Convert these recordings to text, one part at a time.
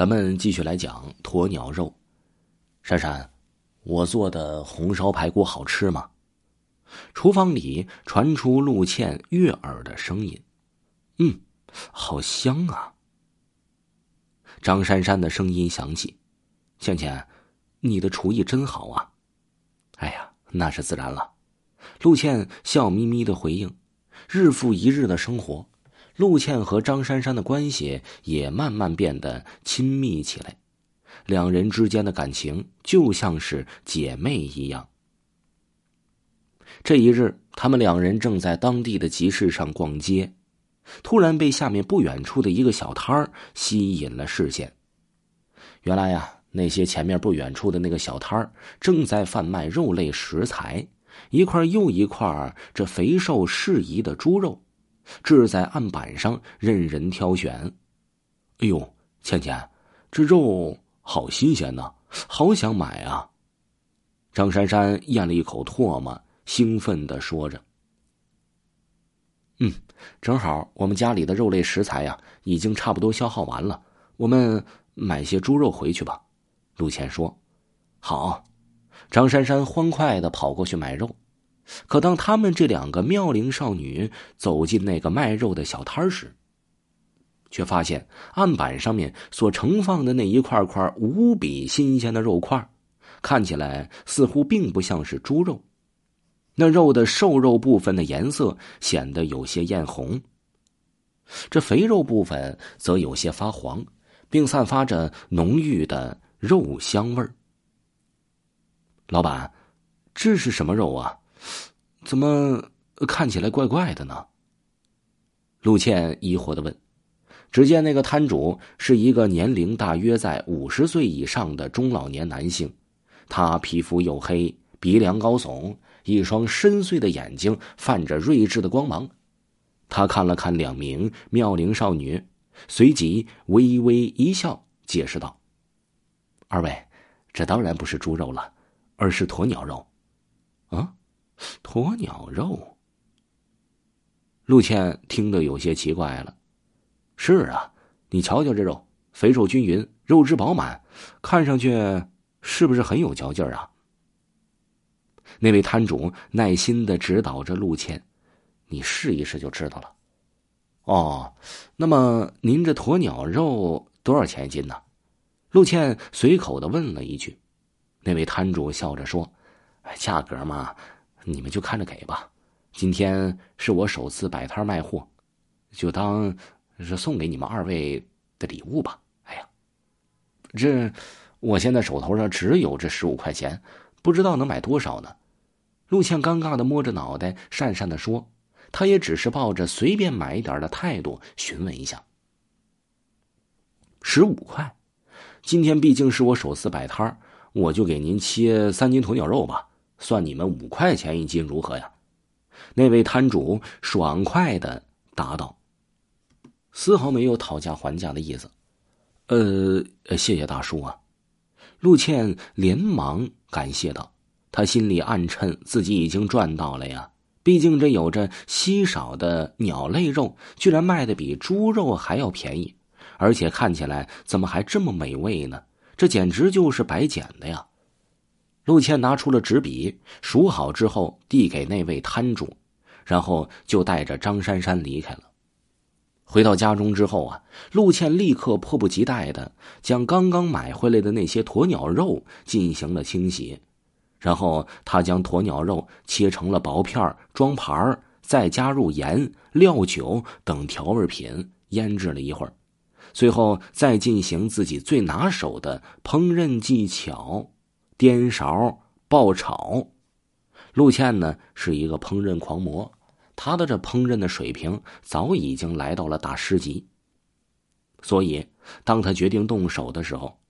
咱们继续来讲鸵鸟肉。珊珊，我做的红烧排骨好吃吗？厨房里传出陆倩悦耳的声音：“嗯，好香啊。”张珊珊的声音响起：“倩倩，你的厨艺真好啊。”“哎呀，那是自然了。”陆倩笑眯眯的回应。日复一日的生活。陆倩和张珊珊的关系也慢慢变得亲密起来，两人之间的感情就像是姐妹一样。这一日，他们两人正在当地的集市上逛街，突然被下面不远处的一个小摊儿吸引了视线。原来呀，那些前面不远处的那个小摊儿正在贩卖肉类食材，一块又一块这肥瘦适宜的猪肉。置在案板上，任人挑选。哎呦，倩倩，这肉好新鲜呐，好想买啊！张珊珊咽了一口唾沫，兴奋的说着：“嗯，正好我们家里的肉类食材呀，已经差不多消耗完了，我们买些猪肉回去吧。”陆倩说：“好。”张珊珊欢快的跑过去买肉。可当他们这两个妙龄少女走进那个卖肉的小摊时，却发现案板上面所盛放的那一块块无比新鲜的肉块，看起来似乎并不像是猪肉。那肉的瘦肉部分的颜色显得有些艳红，这肥肉部分则有些发黄，并散发着浓郁的肉香味儿。老板，这是什么肉啊？怎么看起来怪怪的呢？陆倩疑惑的问。只见那个摊主是一个年龄大约在五十岁以上的中老年男性，他皮肤黝黑，鼻梁高耸，一双深邃的眼睛泛着睿智的光芒。他看了看两名妙龄少女，随即微微一笑，解释道：“二位，这当然不是猪肉了，而是鸵鸟肉。”啊？鸵鸟肉。陆倩听得有些奇怪了。是啊，你瞧瞧这肉，肥瘦均匀，肉质饱满，看上去是不是很有嚼劲儿啊？那位摊主耐心的指导着陆倩：“你试一试就知道了。”哦，那么您这鸵鸟肉多少钱一斤呢？陆倩随口的问了一句。那位摊主笑着说：“价格嘛。”你们就看着给吧，今天是我首次摆摊卖货，就当是送给你们二位的礼物吧。哎呀，这我现在手头上只有这十五块钱，不知道能买多少呢。陆倩尴尬的摸着脑袋，讪讪的说：“她也只是抱着随便买一点的态度询问一下。”十五块，今天毕竟是我首次摆摊我就给您切三斤鸵鸟肉吧。算你们五块钱一斤，如何呀？那位摊主爽快的答道，丝毫没有讨价还价的意思。呃，谢谢大叔啊！陆倩连忙感谢道，他心里暗称自己已经赚到了呀。毕竟这有着稀少的鸟类肉，居然卖的比猪肉还要便宜，而且看起来怎么还这么美味呢？这简直就是白捡的呀！陆倩拿出了纸笔，数好之后递给那位摊主，然后就带着张珊珊离开了。回到家中之后啊，陆倩立刻迫不及待的将刚刚买回来的那些鸵鸟肉进行了清洗，然后他将鸵鸟肉切成了薄片装盘再加入盐、料酒等调味品腌制了一会儿，随后再进行自己最拿手的烹饪技巧。颠勺爆炒，陆倩呢是一个烹饪狂魔，她的这烹饪的水平早已经来到了大师级。所以，当他决定动手的时候，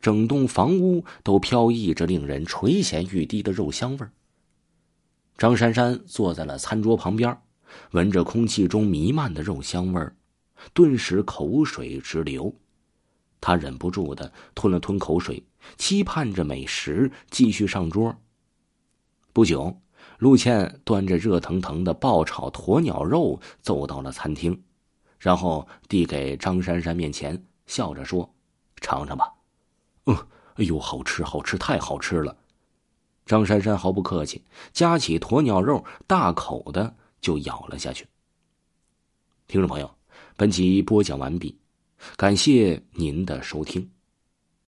整栋房屋都飘溢着令人垂涎欲滴的肉香味张珊珊坐在了餐桌旁边，闻着空气中弥漫的肉香味顿时口水直流。他忍不住的吞了吞口水，期盼着美食继续上桌。不久，陆倩端着热腾腾的爆炒鸵鸟肉走到了餐厅，然后递给张珊珊面前，笑着说：“尝尝吧。嗯，哎呦，好吃，好吃，太好吃了！张珊珊毫不客气，夹起鸵鸟肉，大口的就咬了下去。听众朋友，本集播讲完毕，感谢您的收听。